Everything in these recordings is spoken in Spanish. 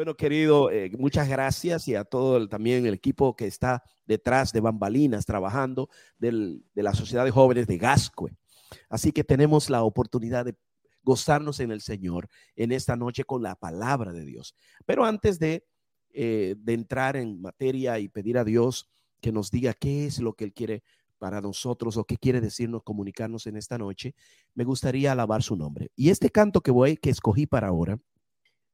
Bueno, querido, eh, muchas gracias y a todo el, también el equipo que está detrás de bambalinas trabajando de la Sociedad de Jóvenes de Gascue. Así que tenemos la oportunidad de gozarnos en el Señor en esta noche con la palabra de Dios. Pero antes de, eh, de entrar en materia y pedir a Dios que nos diga qué es lo que Él quiere para nosotros o qué quiere decirnos, comunicarnos en esta noche, me gustaría alabar su nombre. Y este canto que voy, que escogí para ahora,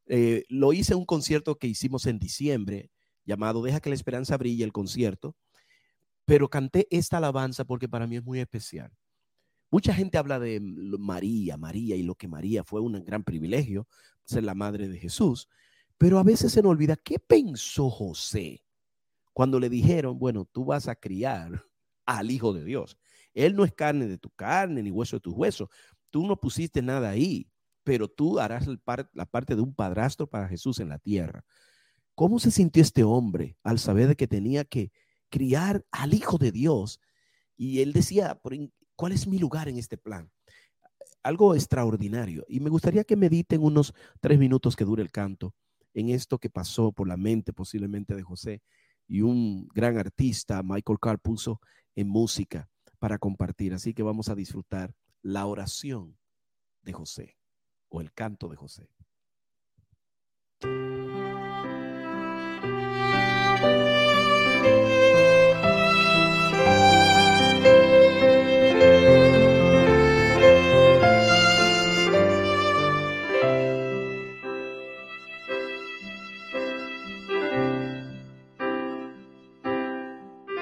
eh, lo hice en un concierto que hicimos en diciembre, llamado Deja que la esperanza brille, el concierto, pero canté esta alabanza porque para mí es muy especial. Mucha gente habla de María, María y lo que María fue un gran privilegio, ser la madre de Jesús, pero a veces se nos olvida qué pensó José cuando le dijeron, bueno, tú vas a criar al Hijo de Dios. Él no es carne de tu carne ni hueso de tus huesos. Tú no pusiste nada ahí, pero tú harás la parte de un padrastro para Jesús en la tierra. ¿Cómo se sintió este hombre al saber que tenía que criar al Hijo de Dios? Y él decía, ¿cuál es mi lugar en este plan? Algo extraordinario. Y me gustaría que mediten unos tres minutos que dure el canto en esto que pasó por la mente posiblemente de José y un gran artista, Michael Carr, puso en música para compartir. Así que vamos a disfrutar la oración de José o el canto de José.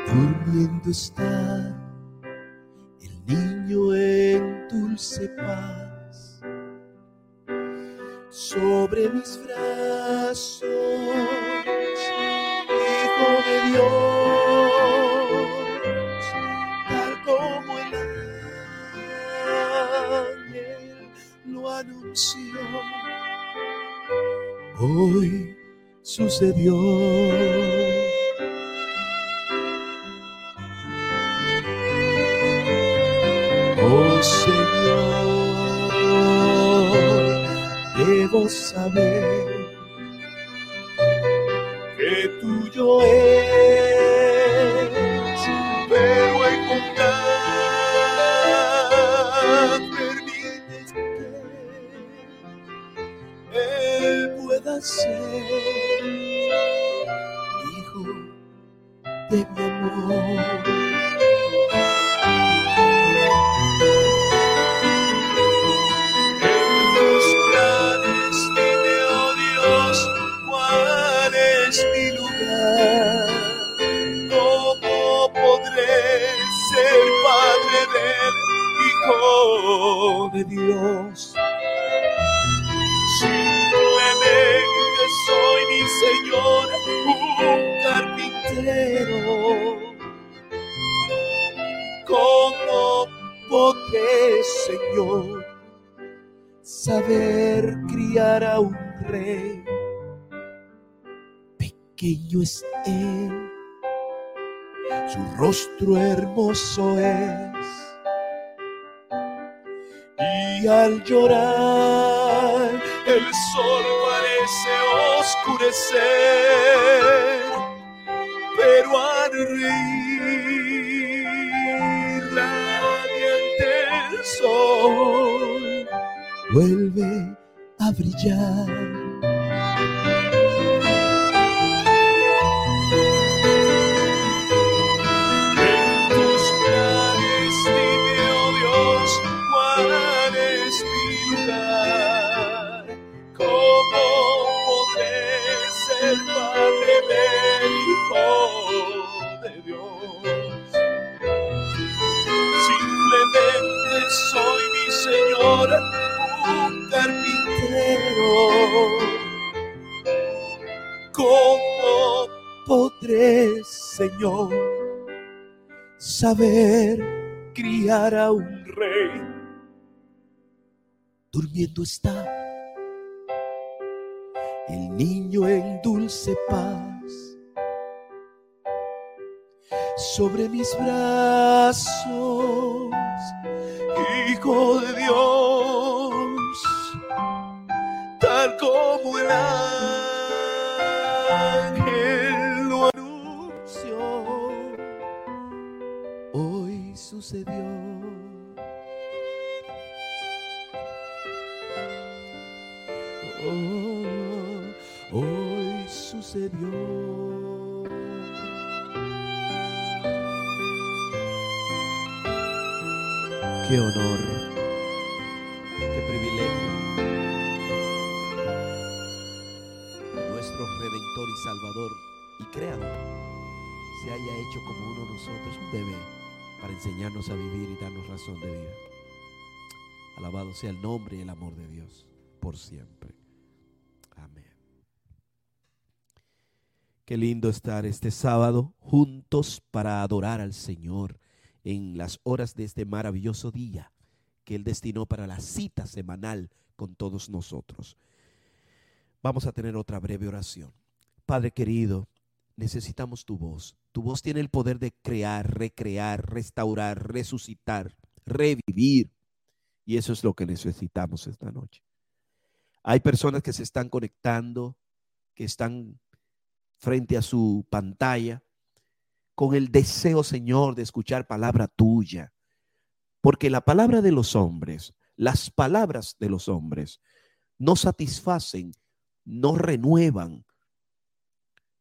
Durmiendo está el niño en dulce paz sobre mis brazos, Hijo de Dios, tal como el ángel lo anunció. Hoy sucedió. Saber que tuyo es, pero en bondad permites que Él pueda ser hijo de mi amor. De Dios. Simplemente soy mi Señor, un carpintero. ¿Cómo podré, Señor, saber criar a un rey? Pequeño es él, su rostro hermoso es al llorar el sol parece oscurecer, pero al reír radiante el sol vuelve a brillar. Un carpintero. ¿Cómo podré, Señor, saber criar a un rey? Durmiendo está el niño en dulce paz sobre mis brazos, Hijo de Dios, tal como el Él lo anunció. Hoy sucedió. Oh, hoy sucedió. Qué honor, Y Salvador y Creador se haya hecho como uno de nosotros, un bebé, para enseñarnos a vivir y darnos razón de vida. Alabado sea el nombre y el amor de Dios por siempre. Amén. Qué lindo estar este sábado juntos para adorar al Señor en las horas de este maravilloso día que Él destinó para la cita semanal con todos nosotros. Vamos a tener otra breve oración. Padre querido, necesitamos tu voz. Tu voz tiene el poder de crear, recrear, restaurar, resucitar, revivir. Y eso es lo que necesitamos esta noche. Hay personas que se están conectando, que están frente a su pantalla, con el deseo, Señor, de escuchar palabra tuya. Porque la palabra de los hombres, las palabras de los hombres, no satisfacen, no renuevan,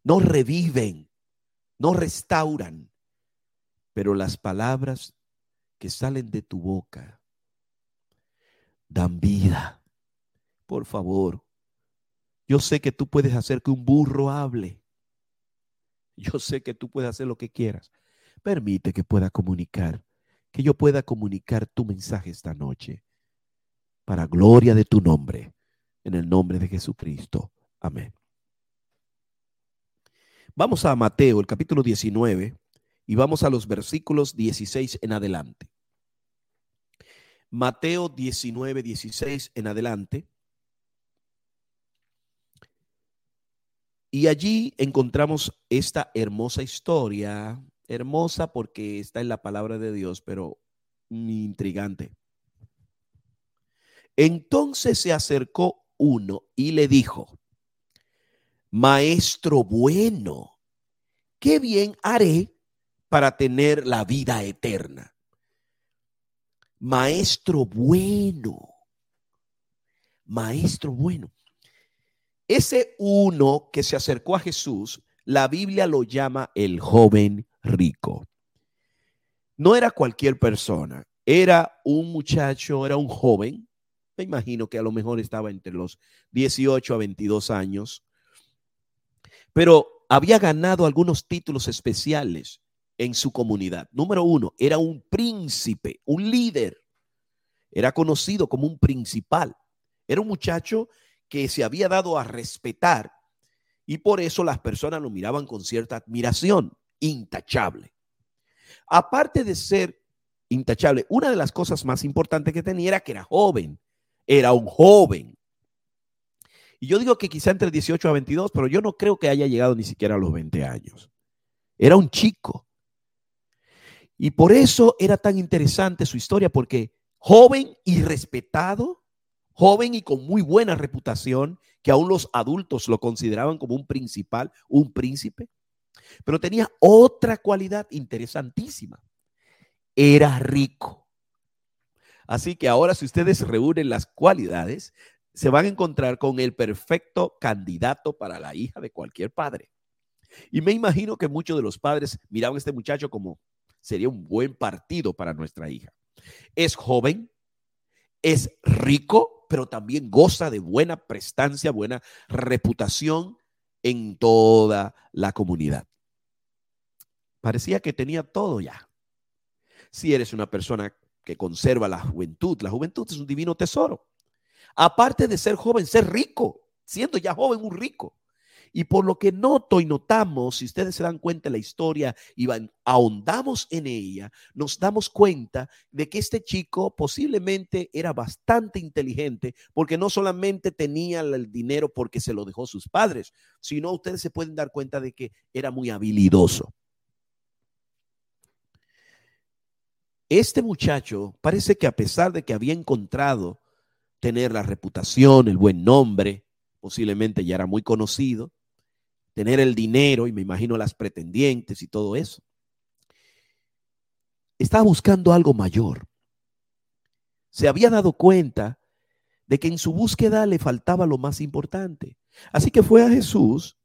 no reviven, no restauran. Pero las palabras que salen de tu boca dan vida. Por favor, yo sé que tú puedes hacer que un burro hable. Yo sé que tú puedes hacer lo que quieras. Permite que pueda comunicar, que yo pueda comunicar tu mensaje esta noche, para gloria de tu nombre, en el nombre de Jesucristo. Amén. Vamos a Mateo, el capítulo 19, y vamos a los versículos 16 en adelante. Mateo 19, 16 en adelante. Y allí encontramos esta hermosa historia, hermosa porque está en la palabra de Dios, pero intrigante. Entonces se acercó uno y le dijo, Maestro bueno, ¿qué bien haré para tener la vida eterna? Maestro bueno, maestro bueno. Ese uno que se acercó a Jesús, la Biblia lo llama el joven rico. No era cualquier persona, era un muchacho, era un joven, me imagino que a lo mejor estaba entre los 18 a 22 años, pero había ganado algunos títulos especiales en su comunidad. Número uno, era un príncipe, un líder, era conocido como un principal, era un muchacho que se había dado a respetar y por eso las personas lo miraban con cierta admiración, intachable. Aparte de ser intachable, una de las cosas más importantes que tenía era que era joven, era un joven. Y yo digo que quizá entre 18 a 22, pero yo no creo que haya llegado ni siquiera a los 20 años. Era un chico. Y por eso era tan interesante su historia, porque joven y respetado, joven y con muy buena reputación, que aún los adultos lo consideraban como un principal, un príncipe, pero tenía otra cualidad interesantísima. Era rico. Así que ahora si ustedes reúnen las cualidades, se van a encontrar con el perfecto candidato para la hija de cualquier padre. Y me imagino que muchos de los padres miraban a este muchacho como sería un buen partido para nuestra hija. Es joven, es rico, pero también goza de buena prestancia, buena reputación en toda la comunidad. Parecía que tenía todo ya. Si eres una persona que conserva la juventud, la juventud es un divino tesoro. Aparte de ser joven, ser rico, siendo ya joven un rico. Y por lo que noto y notamos, si ustedes se dan cuenta de la historia y ahondamos en ella, nos damos cuenta de que este chico posiblemente era bastante inteligente porque no solamente tenía el dinero porque se lo dejó sus padres, sino ustedes se pueden dar cuenta de que era muy habilidoso. Este muchacho parece que a pesar de que había encontrado tener la reputación, el buen nombre, posiblemente ya era muy conocido, tener el dinero y me imagino las pretendientes y todo eso. Estaba buscando algo mayor. Se había dado cuenta de que en su búsqueda le faltaba lo más importante. Así que fue a Jesús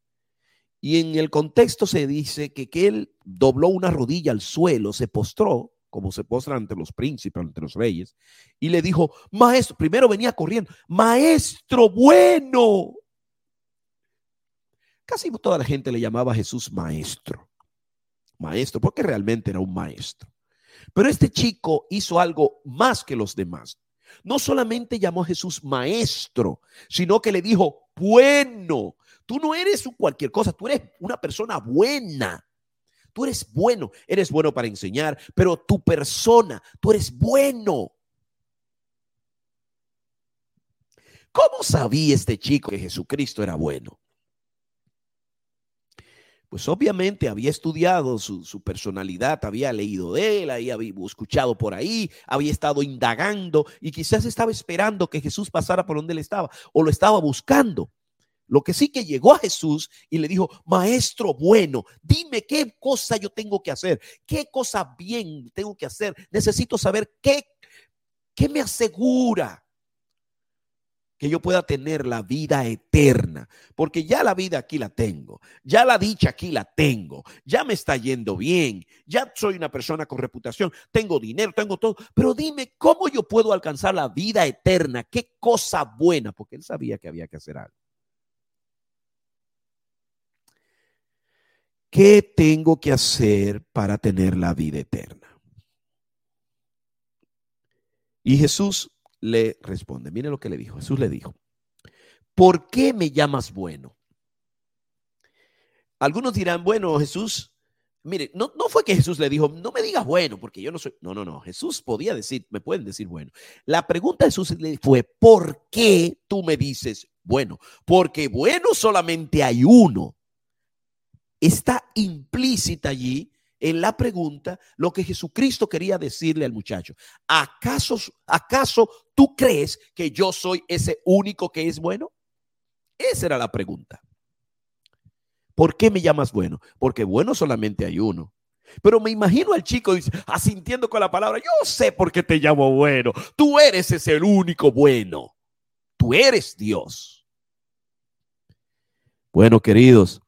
y en el contexto se dice que, que él dobló una rodilla al suelo, se postró, como se postra ante los príncipes, ante los reyes, y le dijo, maestro, primero venía corriendo, maestro bueno. Casi toda la gente le llamaba a Jesús maestro, maestro, porque realmente era un maestro. Pero este chico hizo algo más que los demás. No solamente llamó a Jesús maestro, sino que le dijo, bueno, tú no eres cualquier cosa, tú eres una persona buena. Tú eres bueno, eres bueno para enseñar, pero tu persona, tú eres bueno. ¿Cómo sabía este chico que Jesucristo era bueno? pues obviamente había estudiado su, personalidad, había leído de él, había escuchado por ahí, había estado indagando y quizás estaba esperando que Jesús pasara por donde él estaba o lo estaba buscando. Lo que sí que llegó a Jesús y le dijo, maestro bueno, dime qué cosa yo tengo que hacer, qué cosa bien tengo que hacer. Necesito saber qué, qué me asegura que yo pueda tener la vida eterna, porque ya la vida aquí la tengo, ya la dicha aquí la tengo, ya me está yendo bien, ya soy una persona con reputación, tengo dinero, tengo todo, pero dime cómo yo puedo alcanzar la vida eterna, qué cosa buena, porque él sabía que había que hacer algo. ¿Qué tengo que hacer para tener la vida eterna? Y Jesús le responde, mire lo que le dijo. Jesús le dijo, ¿por qué me llamas bueno? Algunos dirán, bueno, Jesús, mire, no, no fue que Jesús le dijo, no me digas bueno, porque yo no soy, no, no, no, Jesús podía decir, me pueden decir bueno. La pregunta de Jesús le fue, ¿por qué tú me dices bueno? Porque bueno solamente hay uno. Está implícita allí en la pregunta lo que Jesucristo quería decirle al muchacho. ¿Acaso, ¿Acaso tú crees que yo soy ese único que es bueno? Esa era la pregunta. ¿Por qué me llamas bueno? Porque bueno solamente hay uno. Pero me imagino al chico asintiendo con la palabra, yo sé por qué te llamo bueno. Tú eres ese el único bueno. Tú eres Dios. Bueno, queridos,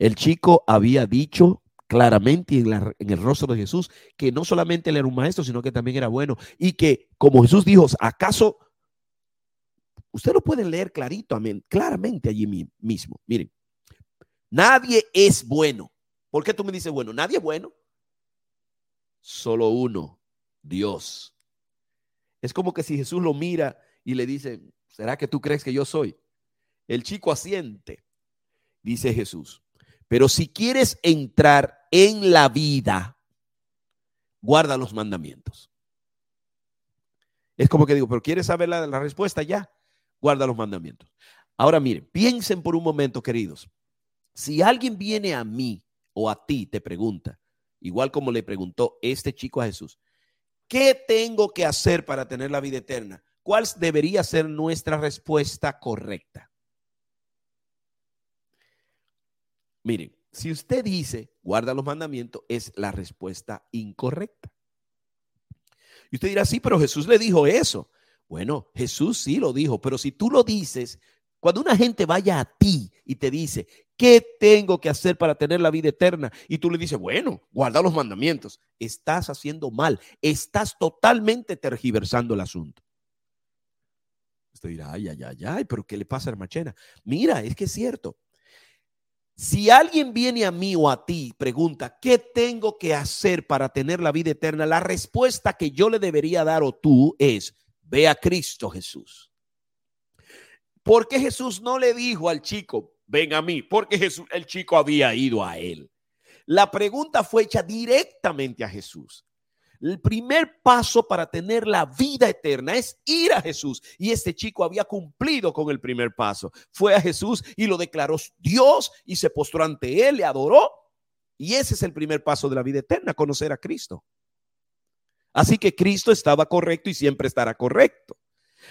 el chico había dicho claramente en, en, el rostro de Jesús que no solamente él era un maestro, sino que también era bueno. Y que, como Jesús dijo, ¿acaso usted lo puede leer clarito, claramente allí mismo? Miren, nadie es bueno. ¿Por qué tú me dices bueno? Nadie es bueno. Solo uno, Dios. Es como que si Jesús lo mira y le dice, ¿será que tú crees que yo soy? El chico asiente, dice Jesús. Pero si quieres entrar en la vida, guarda los mandamientos. Es como que digo, pero ¿quieres saber la, respuesta ya? Guarda los mandamientos. Ahora miren, piensen por un momento, queridos. Si alguien viene a mí o a ti, te pregunta, igual como le preguntó este chico a Jesús, ¿qué tengo que hacer para tener la vida eterna? ¿Cuál debería ser nuestra respuesta correcta? Miren, si usted dice, guarda los mandamientos, es la respuesta incorrecta. Y usted dirá, sí, pero Jesús le dijo eso. Bueno, Jesús sí lo dijo, pero si tú lo dices, cuando una gente vaya a ti y te dice, ¿qué tengo que hacer para tener la vida eterna? Y tú le dices, bueno, guarda los mandamientos. Estás haciendo mal, estás totalmente tergiversando el asunto. Usted dirá, ay, ay, ay, ay, pero ¿qué le pasa a Hermachena? Mira, es que es cierto. Si alguien viene a mí o a ti pregunta, ¿qué tengo que hacer para tener la vida eterna? La respuesta que yo le debería dar o tú es, ve a Cristo Jesús. ¿Por qué Jesús no le dijo al chico, ven a mí? Porque Jesús, el chico había ido a él. La pregunta fue hecha directamente a Jesús. El primer paso para tener la vida eterna es ir a Jesús. Y este chico había cumplido con el primer paso. Fue a Jesús y lo declaró Dios y se postró ante él, le adoró. Y ese es el primer paso de la vida eterna, conocer a Cristo. Así que Cristo estaba correcto y siempre estará correcto.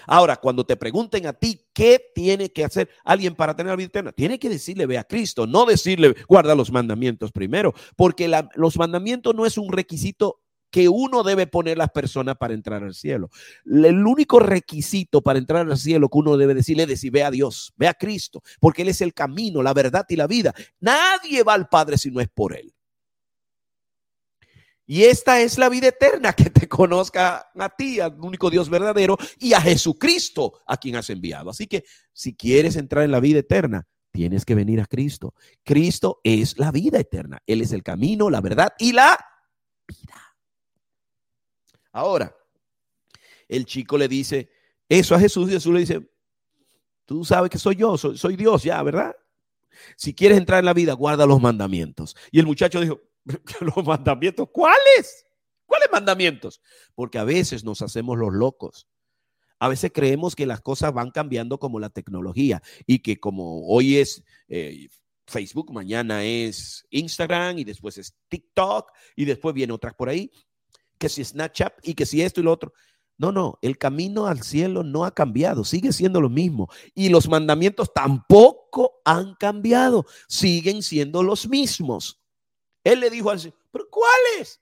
Ahora, cuando te pregunten a ti qué tiene que hacer alguien para tener la vida eterna, tiene que decirle ve a Cristo, no decirle guarda los mandamientos primero, porque los mandamientos no es un requisito que uno debe poner las personas para entrar al cielo. El único requisito para entrar al cielo que uno debe decirle es decir, ve a Dios, ve a Cristo, porque Él es el camino, la verdad y la vida. Nadie va al Padre si no es por Él. Y esta es la vida eterna, que te conozca a ti, al único Dios verdadero, y a Jesucristo, a quien has enviado. Así que si quieres entrar en la vida eterna, tienes que venir a Cristo. Cristo es la vida eterna. Él es el camino, la verdad y la vida. Ahora, el chico le dice eso a Jesús y Jesús le dice, tú sabes que soy yo, soy, Dios ya, ¿verdad? Si quieres entrar en la vida, guarda los mandamientos. Y el muchacho dijo, los mandamientos, ¿cuáles? ¿Cuáles mandamientos? Porque a veces nos hacemos los locos. A veces creemos que las cosas van cambiando como la tecnología y que como hoy es eh, Facebook, mañana es Instagram y después es TikTok y después viene otras por ahí, que si Snapchat y que si esto y lo otro. No, no, el camino al cielo no ha cambiado, sigue siendo lo mismo. Y los mandamientos tampoco han cambiado, siguen siendo los mismos. Él le dijo al Señor, ¿pero cuáles?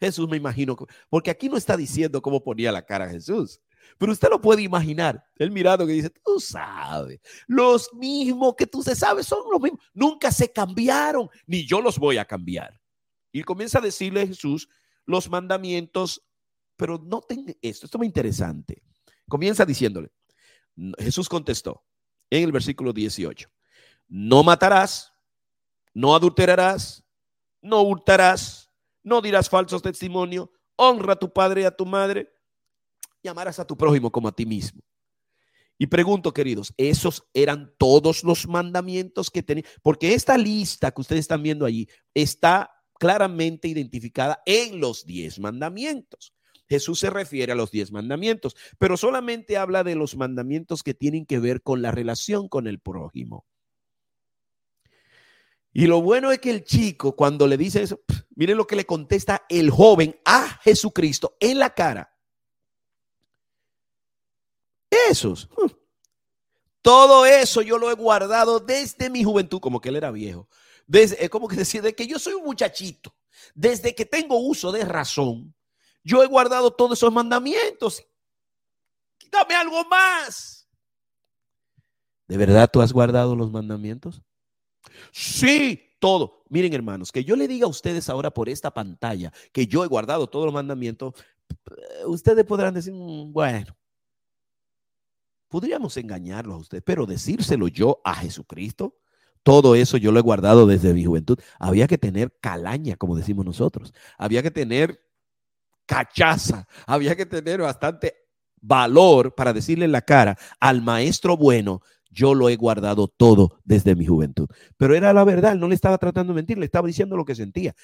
Jesús me imagino, porque aquí no está diciendo cómo ponía la cara Jesús, pero usted lo puede imaginar. Él mirando que dice, tú sabes, los mismos que tú se sabes son los mismos, nunca se cambiaron, ni yo los voy a cambiar. Y comienza a decirle a Jesús los mandamientos, pero noten esto, esto es muy interesante. Comienza diciéndole, Jesús contestó en el versículo 18, no matarás, no adulterarás, no hurtarás, no dirás falsos testimonios, honra a tu padre y a tu madre, y amarás a tu prójimo como a ti mismo. Y pregunto, queridos, ¿esos eran todos los mandamientos que tenía? Porque esta lista que ustedes están viendo allí está claramente identificada en los diez mandamientos. Jesús se refiere a los diez mandamientos, pero solamente habla de los mandamientos que tienen que ver con la relación con el prójimo. Y lo bueno es que el chico, cuando le dice eso, miren lo que le contesta el joven a Jesucristo en la cara. Esos. Todo eso yo lo he guardado desde mi juventud, como que él era viejo. Desde, es como que decía, de que yo soy un muchachito. Desde que tengo uso de razón, yo he guardado todos esos mandamientos. Dame algo más. ¿De verdad tú has guardado los mandamientos? Sí, todo. Miren, hermanos, que yo le diga a ustedes ahora por esta pantalla que yo he guardado todos los mandamientos, ustedes podrán decir, "Mm, bueno, podríamos engañarlos a ustedes, pero decírselo yo a Jesucristo, todo eso yo lo he guardado desde mi juventud. Había que tener calaña, como decimos nosotros. Había que tener cachaza. Había que tener bastante valor para decirle en la cara al maestro bueno, yo lo he guardado todo desde mi juventud. Pero era la verdad, no le estaba tratando de mentir, le estaba diciendo lo que sentía.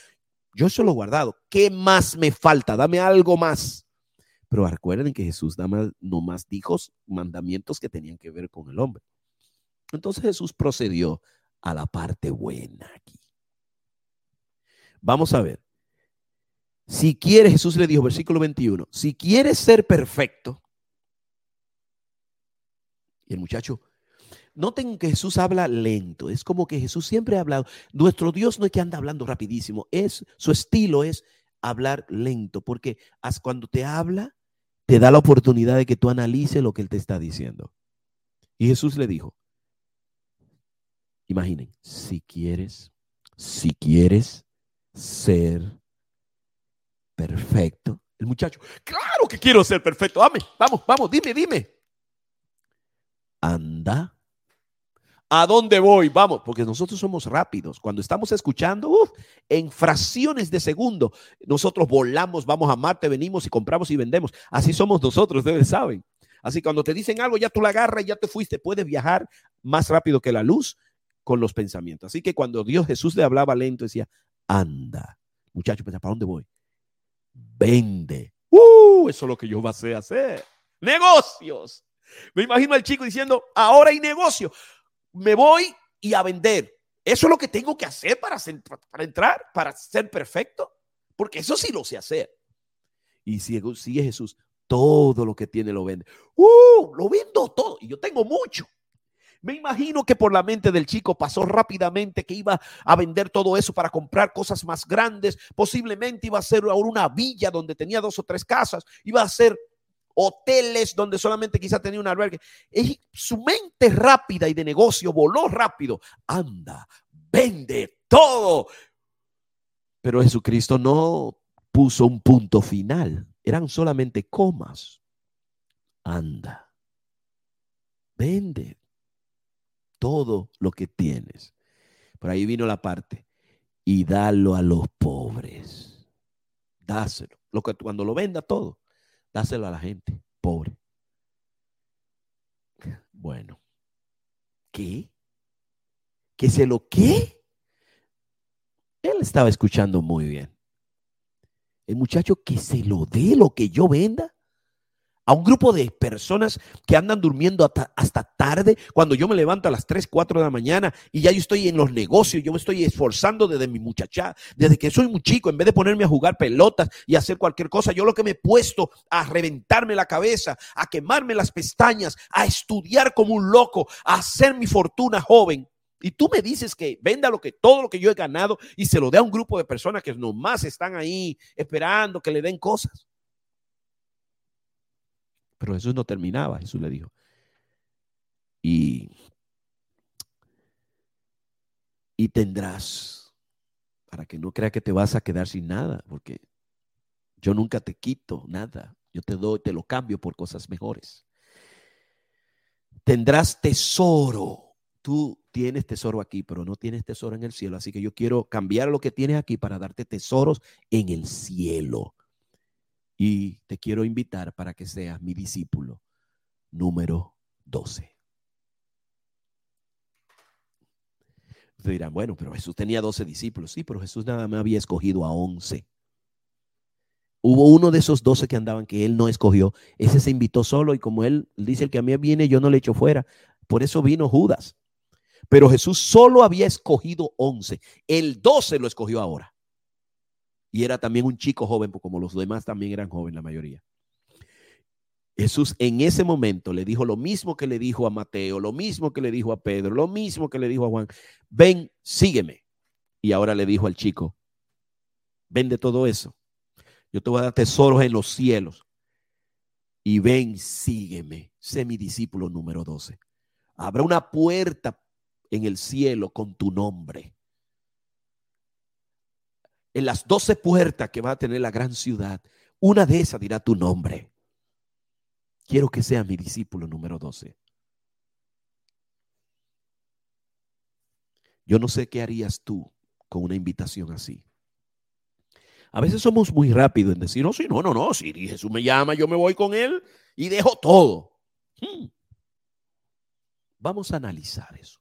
Yo eso lo he guardado. ¿Qué más me falta? Dame algo más. Pero recuerden que Jesús no más dijo mandamientos que tenían que ver con el hombre. Entonces Jesús procedió a la parte buena aquí. Vamos a ver. Si quieres, Jesús le dijo, versículo 21, si quieres ser perfecto, y el muchacho, noten que Jesús habla lento, es como que Jesús siempre ha hablado, nuestro Dios no es que anda hablando rapidísimo, es su estilo es hablar lento, porque cuando te habla, te da la oportunidad de que tú analices lo que él te está diciendo. Y Jesús le dijo, imaginen, si quieres, si quieres ser perfecto, el muchacho, claro que quiero ser perfecto, dame, vamos, vamos, dime, dime. Anda. ¿A dónde voy? Vamos, porque nosotros somos rápidos. Cuando estamos escuchando, en fracciones de segundo, nosotros volamos, vamos a Marte, venimos y compramos y vendemos. Así somos nosotros, ustedes saben. Así cuando te dicen algo, ya tú la agarras, ya te fuiste. Puedes viajar más rápido que la luz con los pensamientos. Así que cuando Dios Jesús le hablaba lento, decía, anda. Muchacho, ¿para dónde voy? Vende. Uh, eso es lo que yo pasé a hacer. Negocios. Me imagino al chico diciendo, ahora hay negocio. Me voy y a vender. Eso es lo que tengo que hacer para, para entrar, para ser perfecto. Porque eso sí lo sé hacer. Y sigue, sigue Jesús, todo lo que tiene lo vende. ¡Uh! Lo vendo todo. Y yo tengo mucho. Me imagino que por la mente del chico pasó rápidamente que iba a vender todo eso para comprar cosas más grandes. Posiblemente iba a ser ahora una villa donde tenía dos o tres casas. Iba a ser hoteles donde solamente quizá tenía un albergue. Y su mente rápida y de negocio voló rápido. Anda, vende todo. Pero Jesucristo no puso un punto final. Eran solamente comas. Anda, vende todo lo que tienes. Por ahí vino la parte. Y dalo a los pobres. Dáselo. Lo que, cuando lo venda todo, dáselo a la gente pobre. Bueno. ¿Qué? ¿Que se lo qué? Él estaba escuchando muy bien. El muchacho que se lo dé lo que yo venda a un grupo de personas que andan durmiendo hasta, tarde, cuando yo me levanto a las 3, 4 de la mañana y ya yo estoy en los negocios, yo me estoy esforzando desde mi muchacha, desde que soy muy chico, en vez de ponerme a jugar pelotas y hacer cualquier cosa, yo lo que me he puesto a reventarme la cabeza, a quemarme las pestañas, a estudiar como un loco, a hacer mi fortuna joven. Y tú me dices que venda lo que todo lo que yo he ganado y se lo dé a un grupo de personas que nomás están ahí esperando que le den cosas. Pero Jesús no terminaba, Jesús le dijo. Y, y tendrás, para que no crea que te vas a quedar sin nada, porque yo nunca te quito nada, yo te doy, te lo cambio por cosas mejores. Tendrás tesoro. Tú tienes tesoro aquí, pero no tienes tesoro en el cielo. Así que yo quiero cambiar lo que tienes aquí para darte tesoros en el cielo y te quiero invitar para que seas mi discípulo número 12. Ustedes dirán, bueno, pero Jesús tenía 12 discípulos. Sí, pero Jesús nada más había escogido a 11. Hubo uno de esos 12 que andaban que él no escogió. Ese se invitó solo y como él dice, el que a mí viene, yo no le echo fuera. Por eso vino Judas. Pero Jesús solo había escogido 11. El 12 lo escogió ahora. Y era también un chico joven, como los demás también eran jóvenes la mayoría. Jesús en ese momento le dijo lo mismo que le dijo a Mateo, lo mismo que le dijo a Pedro, lo mismo que le dijo a Juan, ven, sígueme. Y ahora le dijo al chico, vende todo eso. Yo te voy a dar tesoros en los cielos. Y ven, sígueme. Sé mi discípulo número 12. Habrá una puerta en el cielo con tu nombre en las doce puertas que va a tener la gran ciudad, una de esas dirá tu nombre. Quiero que sea mi discípulo número 12. Yo no sé qué harías tú con una invitación así. A veces somos muy rápidos en decir, no, sí, no, no, no, si Jesús me llama, yo me voy con él y dejo todo. Hmm. Vamos a analizar eso.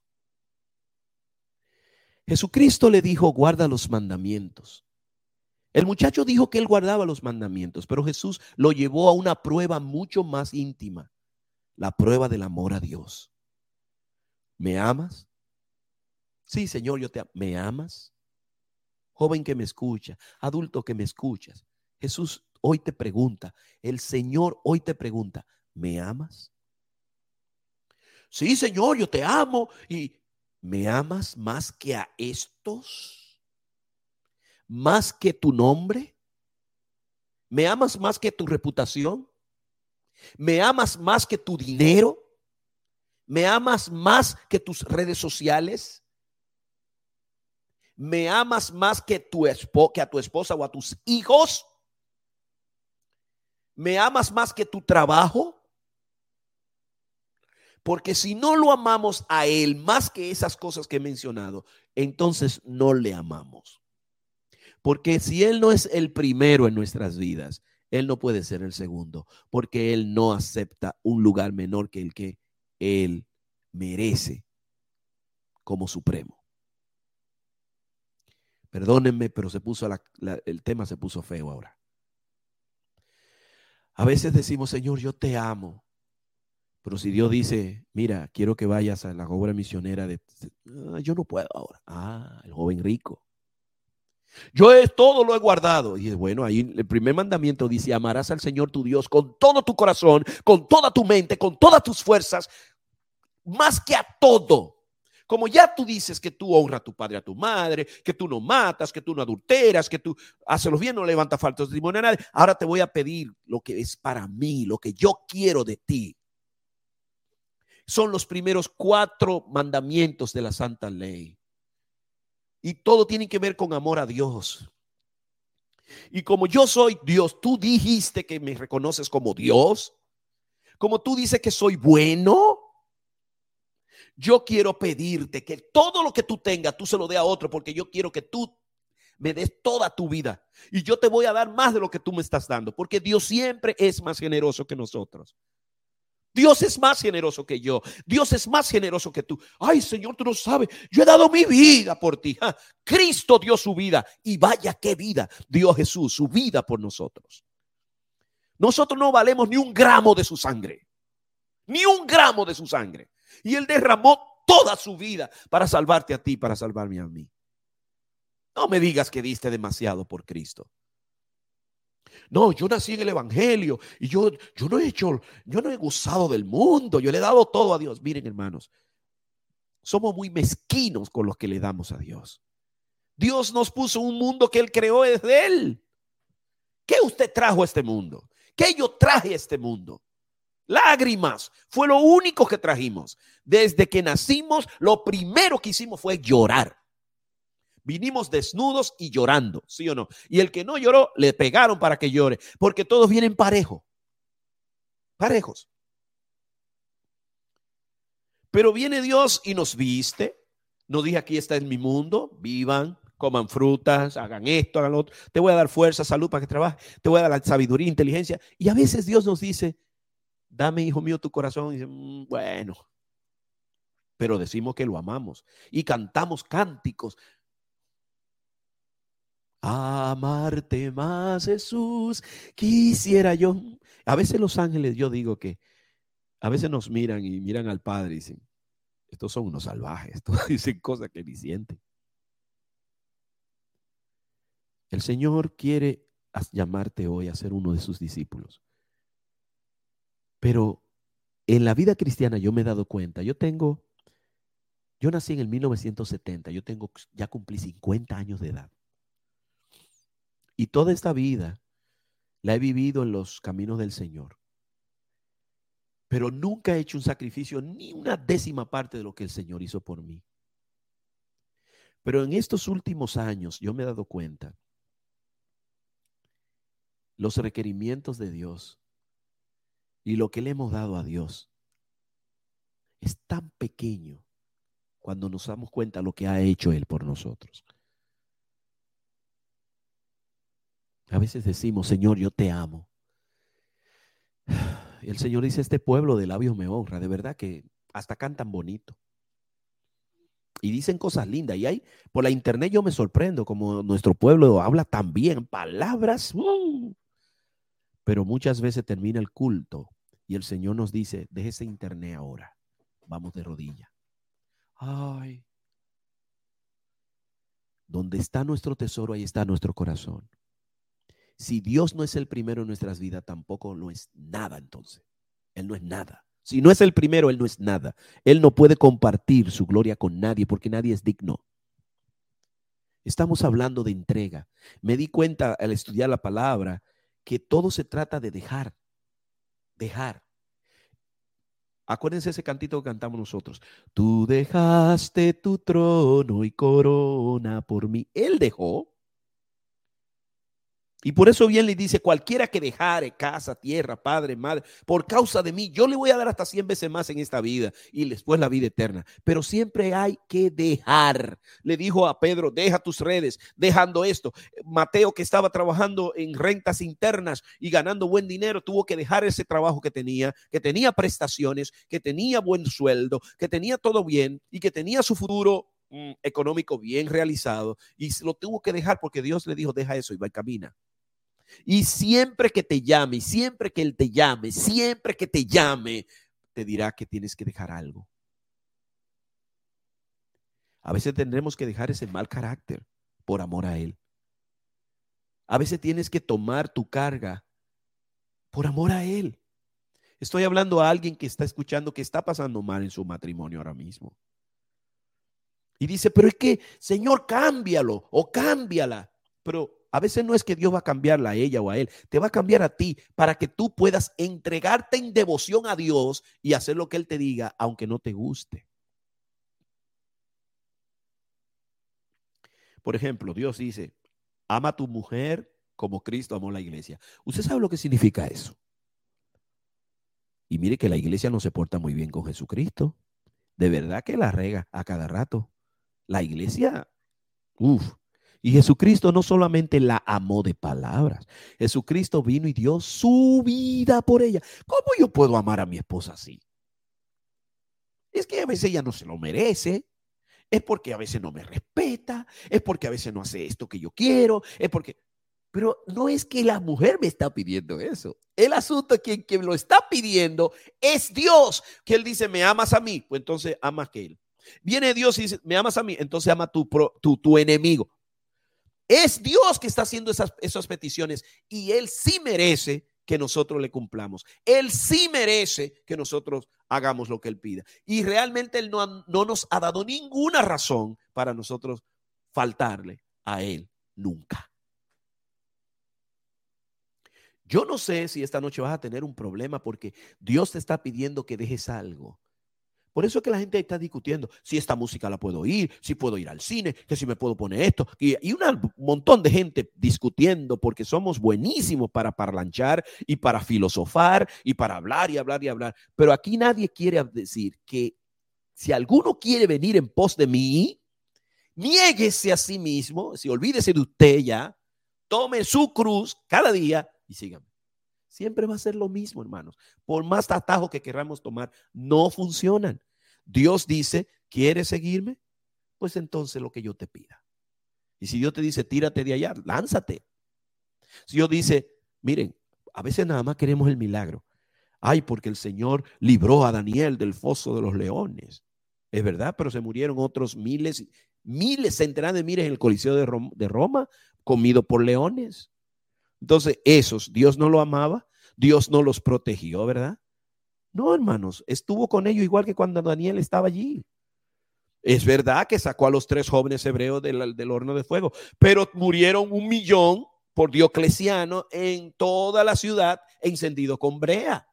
Jesucristo le dijo, guarda los mandamientos. El muchacho dijo que él guardaba los mandamientos, pero Jesús lo llevó a una prueba mucho más íntima, la prueba del amor a Dios. ¿Me amas? Sí, Señor, yo te amo. ¿Me amas? Joven que me escucha, adulto que me escuchas. Jesús hoy te pregunta, el Señor hoy te pregunta, ¿me amas? Sí, Señor, yo te amo y ¿Me amas más que a estos? ¿Más que tu nombre? ¿Me amas más que tu reputación? ¿Me amas más que tu dinero? ¿Me amas más que tus redes sociales? ¿Me amas más que, tu que a tu esposa o a tus hijos? ¿Me amas más que tu trabajo? Porque si no lo amamos a Él más que esas cosas que he mencionado, entonces no le amamos. Porque si Él no es el primero en nuestras vidas, Él no puede ser el segundo, porque Él no acepta un lugar menor que el que Él merece como supremo. Perdónenme, pero se puso el tema se puso feo ahora. A veces decimos, Señor, yo te amo, pero si Dios dice, mira, quiero que vayas a la obra misionera de... Ah, yo no puedo ahora. Ah, el joven rico. Yo he, todo lo he guardado. Y bueno, ahí el primer mandamiento dice, amarás al Señor tu Dios con todo tu corazón, con toda tu mente, con todas tus fuerzas, más que a todo. Como ya tú dices que tú honras a tu padre, a tu madre, que tú no matas, que tú no adulteras, que tú haces los bien, no levantas faltos de testimonio a nadie, ahora te voy a pedir lo que es para mí, lo que yo quiero de ti. Son los primeros cuatro mandamientos de la santa ley. Y todo tiene que ver con amor a Dios. Y como yo soy Dios, tú dijiste que me reconoces como Dios. Como tú dices que soy bueno, yo quiero pedirte que todo lo que tú tengas, tú se lo dé a otro, porque yo quiero que tú me des toda tu vida. Y yo te voy a dar más de lo que tú me estás dando, porque Dios siempre es más generoso que nosotros. Dios es más generoso que yo. Dios es más generoso que tú. Ay, Señor, tú no sabes. Yo he dado mi vida por ti. Cristo dio su vida. Y vaya qué vida dio Jesús, su vida por nosotros. Nosotros no valemos ni un gramo de su sangre. Ni un gramo de su sangre. Y Él derramó toda su vida para salvarte a ti, para salvarme a mí. No me digas que diste demasiado por Cristo. No, yo nací en el Evangelio y yo, yo no he hecho, yo no he gozado del mundo, yo le he dado todo a Dios. Miren, hermanos, somos muy mezquinos con los que le damos a Dios. Dios nos puso un mundo que Él creó desde Él. ¿Qué usted trajo a este mundo? ¿Qué yo traje a este mundo? Lágrimas. Fue lo único que trajimos. Desde que nacimos, lo primero que hicimos fue llorar. Vinimos desnudos y llorando, ¿sí o no? Y el que no lloró, le pegaron para que llore, porque todos vienen parejo. Parejos. Pero viene Dios y nos viste. Nos dice, aquí está en mi mundo, vivan, coman frutas, hagan esto, hagan lo otro. Te voy a dar fuerza, salud para que trabajes. Te voy a dar la sabiduría, inteligencia. Y a veces Dios nos dice, dame, hijo mío, tu corazón. Y dice, mm, bueno, pero decimos que lo amamos y cantamos cánticos. Amarte más, Jesús, quisiera yo. A veces los ángeles, yo digo que a veces nos miran y miran al Padre y dicen, estos son unos salvajes, estos dicen cosas que ni sienten. El Señor quiere llamarte hoy a ser uno de sus discípulos. Pero en la vida cristiana yo me he dado cuenta, yo tengo, yo nací en el 1970, yo tengo, ya cumplí 50 años de edad. Y toda esta vida la he vivido en los caminos del Señor. Pero nunca he hecho un sacrificio ni una décima parte de lo que el Señor hizo por mí. Pero en estos últimos años yo me he dado cuenta los requerimientos de Dios y lo que le hemos dado a Dios es tan pequeño cuando nos damos cuenta lo que ha hecho Él por nosotros. A veces decimos, Señor, yo te amo. Y el Señor dice, este pueblo de labios me honra. De verdad que hasta cantan bonito. Y dicen cosas lindas. Y hay, por la internet yo me sorprendo como nuestro pueblo habla tan bien, palabras. ¡uh! pero muchas veces termina el culto y el Señor nos dice, deje ese internet ahora. Vamos de rodilla. Ay. Donde está nuestro tesoro, ahí está nuestro corazón. Si Dios no es el primero en nuestras vidas, tampoco no es nada entonces. Él no es nada. Si no es el primero, Él no es nada. Él no puede compartir su gloria con nadie porque nadie es digno. Estamos hablando de entrega. Me di cuenta al estudiar la palabra que todo se trata de dejar dejar. Acuérdense ese cantito que cantamos nosotros. Tú dejaste tu trono y corona por mí. Él dejó. Y por eso bien le dice, cualquiera que dejare casa, tierra, padre, madre, por causa de mí, yo le voy a dar hasta 100 veces más en esta vida y después la vida eterna. Pero siempre hay que dejar. Le dijo a Pedro, deja tus redes, dejando esto. Mateo, que estaba trabajando en rentas internas y ganando buen dinero, tuvo que dejar ese trabajo que tenía, que tenía prestaciones, que tenía buen sueldo, que tenía todo bien y que tenía su futuro mm, económico bien realizado y lo tuvo que dejar porque Dios le dijo, deja eso y va y camina. Y siempre que te llame, siempre que Él te llame, siempre que te llame, te dirá que tienes que dejar algo. A veces tendremos que dejar ese mal carácter por amor a Él. A veces tienes que tomar tu carga por amor a Él. Estoy hablando a alguien que está escuchando que está pasando mal en su matrimonio ahora mismo. Y dice, pero es que, Señor, cámbialo o cámbiala. Pero a veces no es que Dios va a cambiarla a ella o a él, te va a cambiar a ti para que tú puedas entregarte en devoción a Dios y hacer lo que Él te diga, aunque no te guste. Por ejemplo, Dios dice, ama a tu mujer como Cristo amó la iglesia. ¿Usted sabe lo que significa eso? Y mire que la iglesia no se porta muy bien con Jesucristo. De verdad que la rega a cada rato. La iglesia, uff, y Jesucristo no solamente la amó de palabras, Jesucristo vino y dio su vida por ella. ¿Cómo yo puedo amar a mi esposa así? Es que a veces ella no se lo merece, es porque a veces no me respeta, es porque a veces no hace esto que yo quiero, es porque... Pero no es que la mujer me está pidiendo eso. El asunto es que quien lo está pidiendo es Dios, que Él dice, me amas a mí, pues entonces amas que Él. Viene Dios y dice, me amas a mí, entonces ama tu, tu, tu enemigo. Es Dios que está haciendo esas, esas peticiones y Él sí merece que nosotros le cumplamos. Él sí merece que nosotros hagamos lo que Él pida. Y realmente Él no, no nos ha dado ninguna razón para nosotros faltarle a Él nunca. Yo no sé si esta noche vas a tener un problema porque Dios te está pidiendo que dejes algo. Por eso es que la gente está discutiendo si esta música la puedo oír, si puedo ir al cine, que si me puedo poner esto. Y, un montón de gente discutiendo porque somos buenísimos para parlanchar y para filosofar y para hablar y hablar y hablar. Pero aquí nadie quiere decir que si alguno quiere venir en pos de mí, niéguese a sí mismo, si olvídese de usted ya, tome su cruz cada día y sígame. Siempre va a ser lo mismo, hermanos. Por más atajos que queramos tomar, no funcionan. Dios dice, ¿quieres seguirme? Pues entonces lo que yo te pida. Y si Dios te dice, tírate de allá, lánzate. Si Dios dice, miren, a veces nada más queremos el milagro. Ay, porque el Señor libró a Daniel del foso de los leones. Es verdad, pero se murieron otros miles, miles, centenares de miles en el Coliseo de Roma, de Roma comido por leones. Entonces, esos, Dios no lo amaba, Dios no los protegió, ¿verdad? No, hermanos, estuvo con ellos igual que cuando Daniel estaba allí. Es verdad que sacó a los tres jóvenes hebreos del, horno de fuego, pero murieron un millón por Diocleciano en toda la ciudad encendido con brea.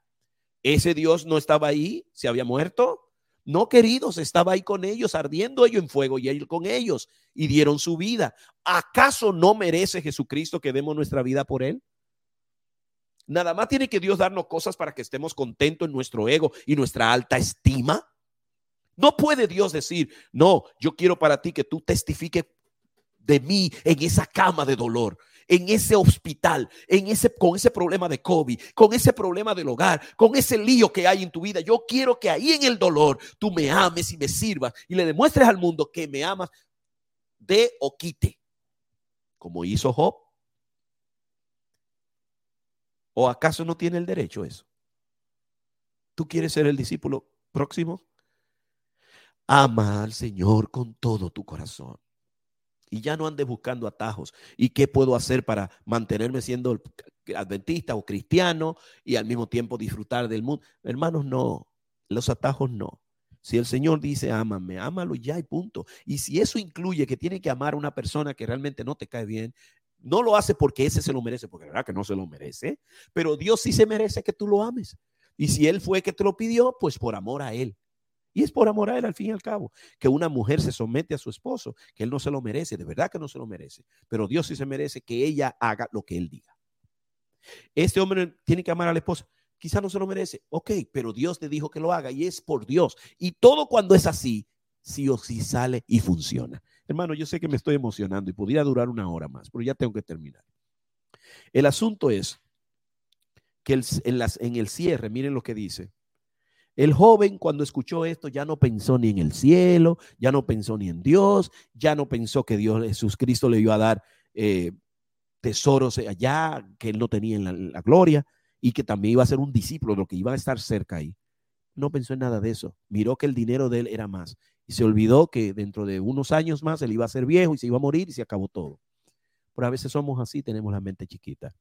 Ese Dios no estaba ahí, se había muerto. No, queridos, estaba ahí con ellos, ardiendo ellos en fuego y él con ellos, y dieron su vida. ¿Acaso no merece Jesucristo que demos nuestra vida por él? Nada más tiene que Dios darnos cosas para que estemos contentos en nuestro ego y nuestra alta estima. No puede Dios decir, no, yo quiero para ti que tú testifiques de mí en esa cama de dolor, en ese hospital, en ese con ese problema de COVID, con ese problema del hogar, con ese lío que hay en tu vida. Yo quiero que ahí en el dolor tú me ames y me sirvas y le demuestres al mundo que me amas de o quite, como hizo Job. ¿O acaso no tiene el derecho eso? ¿Tú quieres ser el discípulo próximo? Ama al Señor con todo tu corazón. Y ya no andes buscando atajos. ¿Y qué puedo hacer para mantenerme siendo adventista o cristiano y al mismo tiempo disfrutar del mundo? Hermanos, no. Los atajos no. Si el Señor dice, ámame, ámalo ya y punto. Y si eso incluye que tiene que amar a una persona que realmente no te cae bien, no lo hace porque ese se lo merece, porque la verdad que no se lo merece, pero Dios sí se merece que tú lo ames. Y si Él fue que te lo pidió, pues por amor a Él. Y es por amor a Él al fin y al cabo, que una mujer se somete a su esposo, que Él no se lo merece, de verdad que no se lo merece, pero Dios sí se merece que ella haga lo que Él diga. Este hombre tiene que amar a la esposa, quizá no se lo merece, ok, pero Dios le dijo que lo haga y es por Dios. Y todo cuando es así, sí o sí sale y funciona. Hermano, yo sé que me estoy emocionando y podría durar una hora más, pero ya tengo que terminar. El asunto es que en el cierre, miren lo que dice. El joven cuando escuchó esto ya no pensó ni en el cielo, ya no pensó ni en Dios, ya no pensó que Dios, Jesús Cristo le iba a dar eh, tesoros allá que él no tenía en la, la, gloria y que también iba a ser un discípulo, lo que iba a estar cerca ahí. No pensó en nada de eso. Miró que el dinero de él era más y se olvidó que dentro de unos años más él iba a ser viejo y se iba a morir y se acabó todo. Pero a veces somos así, tenemos la mente chiquita.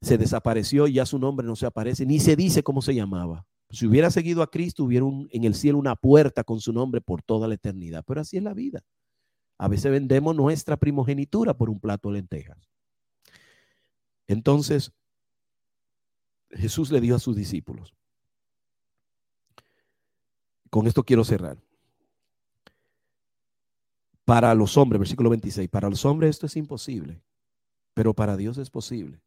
Se desapareció y ya su nombre no se aparece, ni se dice cómo se llamaba. Si hubiera seguido a Cristo, hubiera en el cielo una puerta con su nombre por toda la eternidad. Pero así es la vida. A veces vendemos nuestra primogenitura por un plato de lentejas. Entonces, Jesús le dijo a sus discípulos, con esto quiero cerrar. Para los hombres, versículo 26, para los hombres esto es imposible, pero para Dios es posible.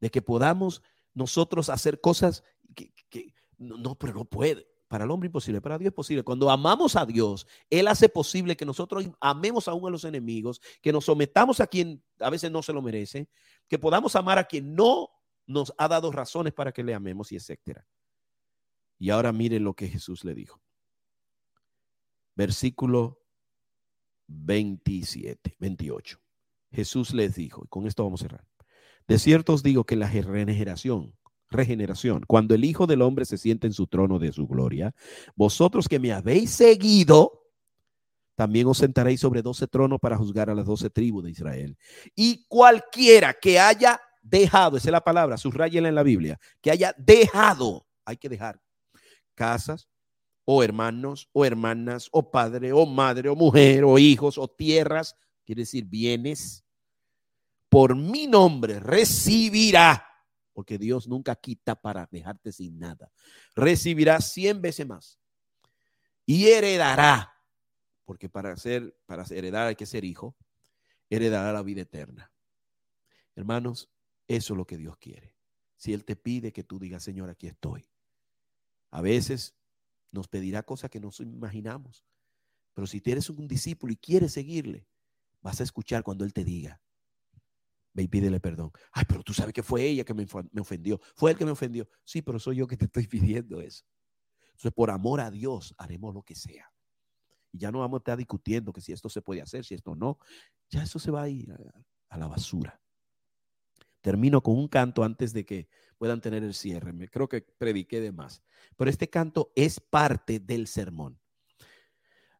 De que podamos nosotros hacer cosas que, no, pero no puede. Para el hombre imposible, para Dios es posible. Cuando amamos a Dios, Él hace posible que nosotros amemos aún a los enemigos, que nos sometamos a quien a veces no se lo merece, que podamos amar a quien no nos ha dado razones para que le amemos y etcétera. Y ahora miren lo que Jesús le dijo. Versículo 27, 28. Jesús les dijo, y con esto vamos a cerrar. De cierto os digo que la regeneración, regeneración, cuando el Hijo del Hombre se siente en su trono de su gloria, vosotros que me habéis seguido, también os sentaréis sobre doce tronos para juzgar a las doce tribus de Israel. Y cualquiera que haya dejado, esa es la palabra, subrayenla en la Biblia, que haya dejado, hay que dejar casas, o hermanos, o hermanas, o padre, o madre, o mujer, o hijos, o tierras, quiere decir bienes, por mi nombre recibirá, porque Dios nunca quita para dejarte sin nada, recibirá cien veces más y heredará, porque para ser, para heredar hay que ser hijo, heredará la vida eterna. Hermanos, eso es lo que Dios quiere. Si Él te pide que tú digas, Señor, aquí estoy. A veces nos pedirá cosas que no imaginamos. Pero si eres un discípulo y quieres seguirle, vas a escuchar cuando Él te diga, ve y pídele perdón. Ay, pero tú sabes que fue ella que me ofendió. Fue él que me ofendió. Sí, pero soy yo que te estoy pidiendo eso. Entonces, por amor a Dios, haremos lo que sea. Y ya no vamos a estar discutiendo que si esto se puede hacer, si esto no. Ya eso se va a ir a la basura. Termino con un canto antes de que puedan tener el cierre. Me creo que prediqué de más. Pero este canto es parte del sermón,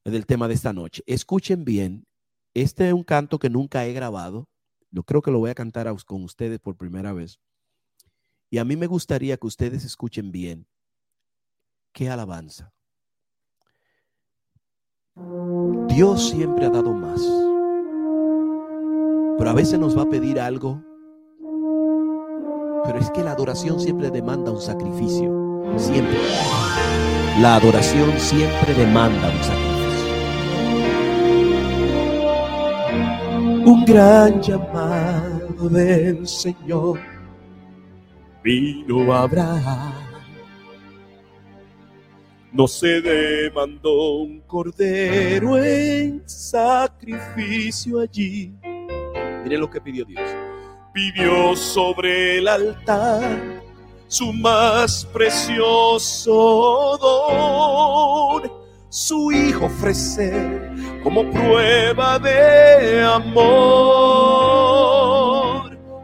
del tema de esta noche. Escuchen bien, este es un canto que nunca he grabado. Yo creo que lo voy a cantar con ustedes por primera vez. Y a mí me gustaría que ustedes escuchen bien qué alabanza. Dios siempre ha dado más. Pero a veces nos va a pedir algo pero es que la adoración siempre demanda un sacrificio. Siempre. La adoración siempre demanda un sacrificio. Un gran llamado del Señor vino a Abraham. No se demandó un cordero en sacrificio allí. Miren lo que pidió Dios pidió sobre el altar su más precioso don, su hijo ofrecer como prueba de amor.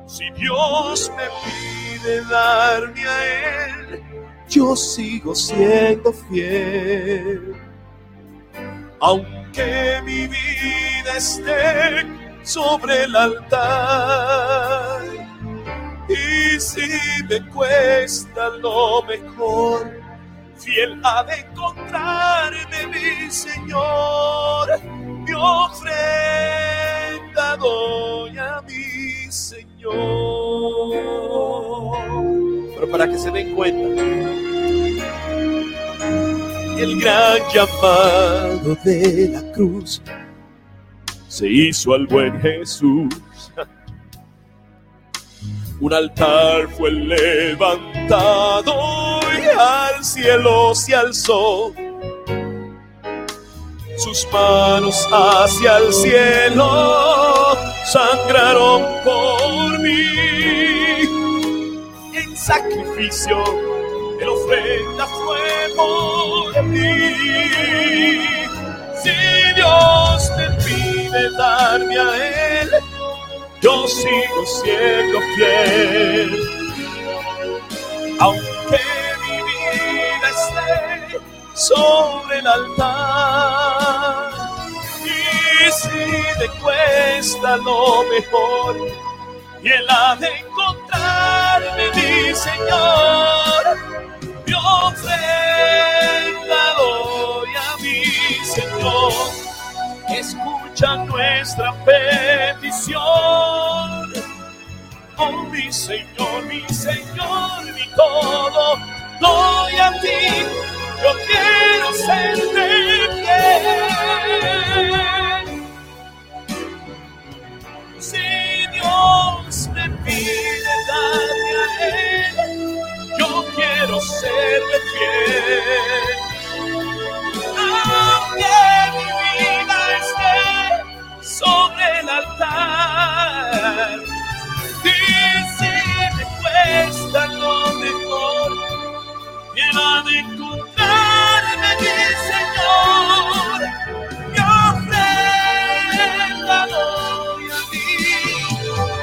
Si Dios me pide darme a él, yo sigo siendo fiel. Aunque mi vida esté sobre el altar. Y si me cuesta lo mejor, fiel ha de encontrarme mi Señor, mi ofrenda doy a mi Señor. Pero para que se den cuenta, el gran llamado de la cruz se hizo al buen Jesús. Un altar fue levantado y al cielo se alzó. Sus manos hacia el cielo sangraron por mí. En sacrificio, el ofrenda fue por mí. Si Dios te de darme a Él, yo sigo siendo fiel. Aunque mi vida esté sobre el altar, y decide cuesta lo mejor y él ha de encontrarme, mi Señor. Mi ofrenda doy a mi Señor. Escucha nuestra petición. Oh, mi Señor, mi Señor, mi todo, doy a ti. Yo quiero ser bien. Si Dios me pide darme a Él, yo quiero serle fiel. Esté sobre el altar, si me cuesta lo mejor, quiero de encontrarme mi Señor. Yo ofrenda a ti,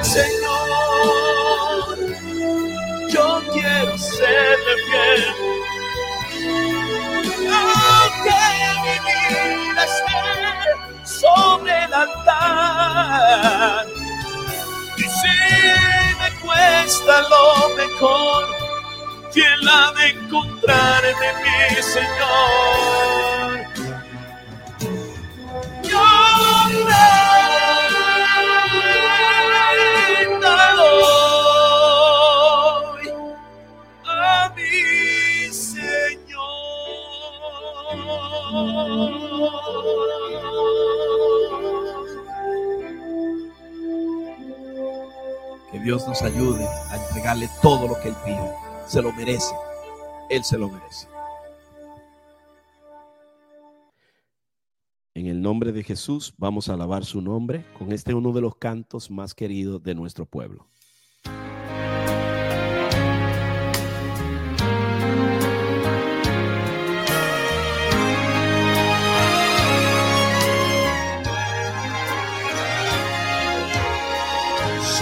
Señor. Yo quiero serle fiel. Y si me cuesta lo mejor, fiel ha de encontrarme mi Señor. Dios nos ayude a entregarle todo lo que Él pide. Se lo merece. Él se lo merece. En el nombre de Jesús vamos a alabar su nombre con este uno de los cantos más queridos de nuestro pueblo.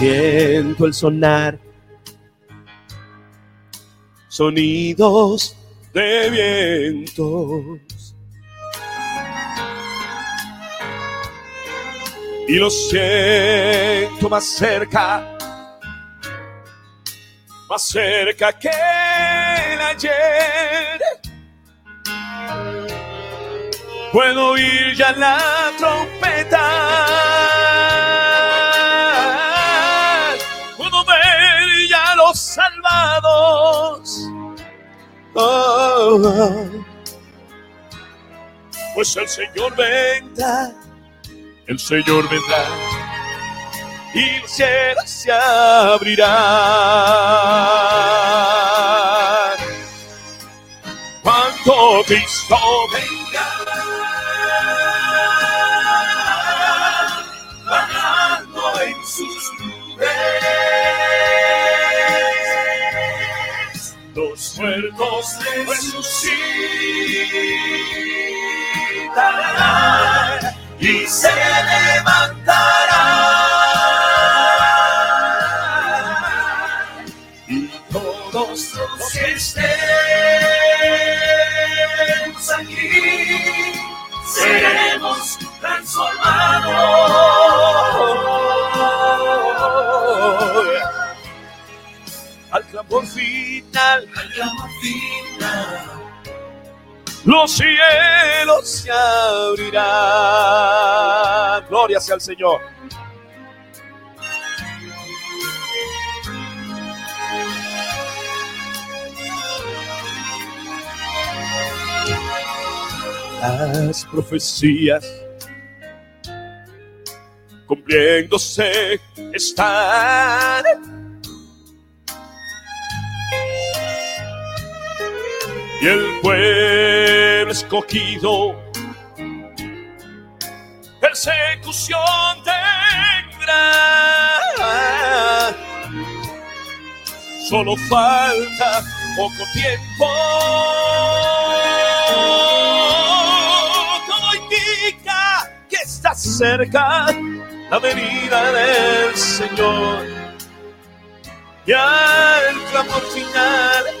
Siento el sonar sonidos de vientos. Y lo siento más cerca, más cerca que el ayer. Puedo oír ya la trompeta. Los salvados. Oh, pues el Señor vendrá, el Señor vendrá y el cielo se abrirá. Cuando Cristo venga, muertos resucitarán y se levantarán. Y todos los que estemos aquí seremos transformados. Al clamor final, al clamor final los cielos se abrirán. Gloria sea al Señor. Las profecías cumpliéndose están. Y el pueblo escogido persecución tendrá. Solo falta poco tiempo. Todo indica que está cerca la venida del Señor. Ya el clamor final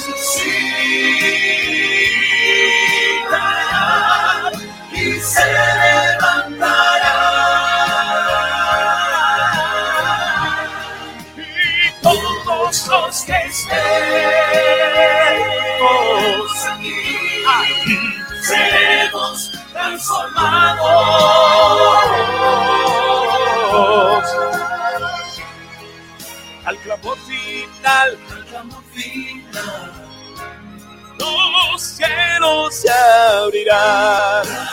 aquí, transformados. Al clamor final, al clamor final, los cielos se abrirán.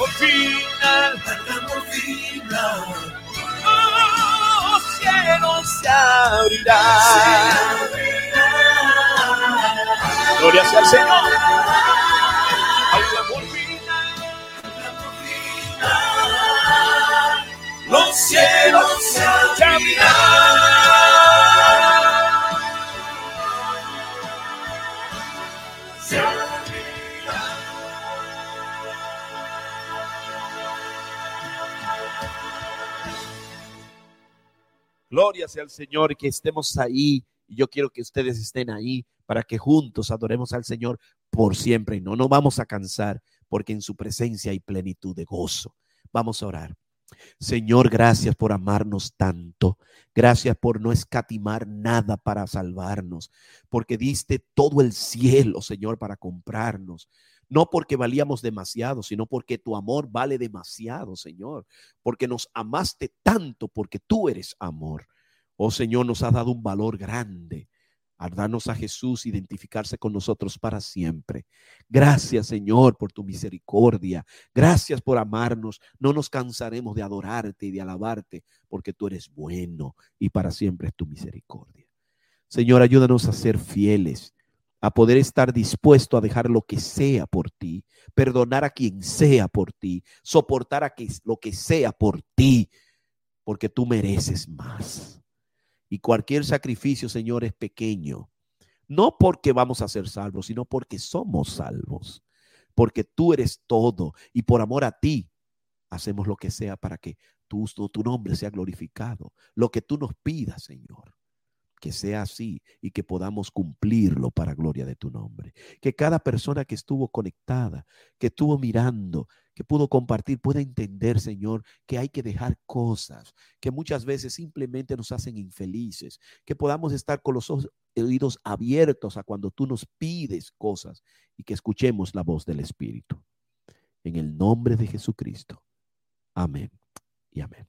Clamor final, al clamor final, los cielos se abrirán. Gloria sea al Señor. Al clamor final, al clamor final, los cielos se abrirán. Gloria sea al Señor, que estemos ahí. Y yo quiero que ustedes estén ahí para que juntos adoremos al Señor por siempre. Y no nos vamos a cansar, porque en su presencia hay plenitud de gozo. Vamos a orar. Señor, gracias por amarnos tanto. Gracias por no escatimar nada para salvarnos, porque diste todo el cielo, Señor, para comprarnos. No porque valíamos demasiado, sino porque tu amor vale demasiado, Señor. Porque nos amaste tanto, porque tú eres amor. Oh Señor, nos has dado un valor grande al darnos a Jesús, identificarse con nosotros para siempre. Gracias, Señor, por tu misericordia. Gracias por amarnos. No nos cansaremos de adorarte y de alabarte, porque tú eres bueno y para siempre es tu misericordia. Señor, ayúdanos a ser fieles, a poder estar dispuesto a dejar lo que sea por ti, perdonar a quien sea por ti, soportar a que, lo que sea por ti, porque tú mereces más. Y cualquier sacrificio, Señor, es pequeño. No porque vamos a ser salvos, sino porque somos salvos. Porque tú eres todo. Y por amor a ti, hacemos lo que sea para que tu, tu nombre sea glorificado. Lo que tú nos pidas, Señor. Que sea así y que podamos cumplirlo para gloria de tu nombre. Que cada persona que estuvo conectada, que estuvo mirando, que pudo compartir, pueda entender, Señor, que hay que dejar cosas que muchas veces simplemente nos hacen infelices, que podamos estar con los oídos abiertos a cuando tú nos pides cosas y que escuchemos la voz del Espíritu. En el nombre de Jesucristo. Amén y amén.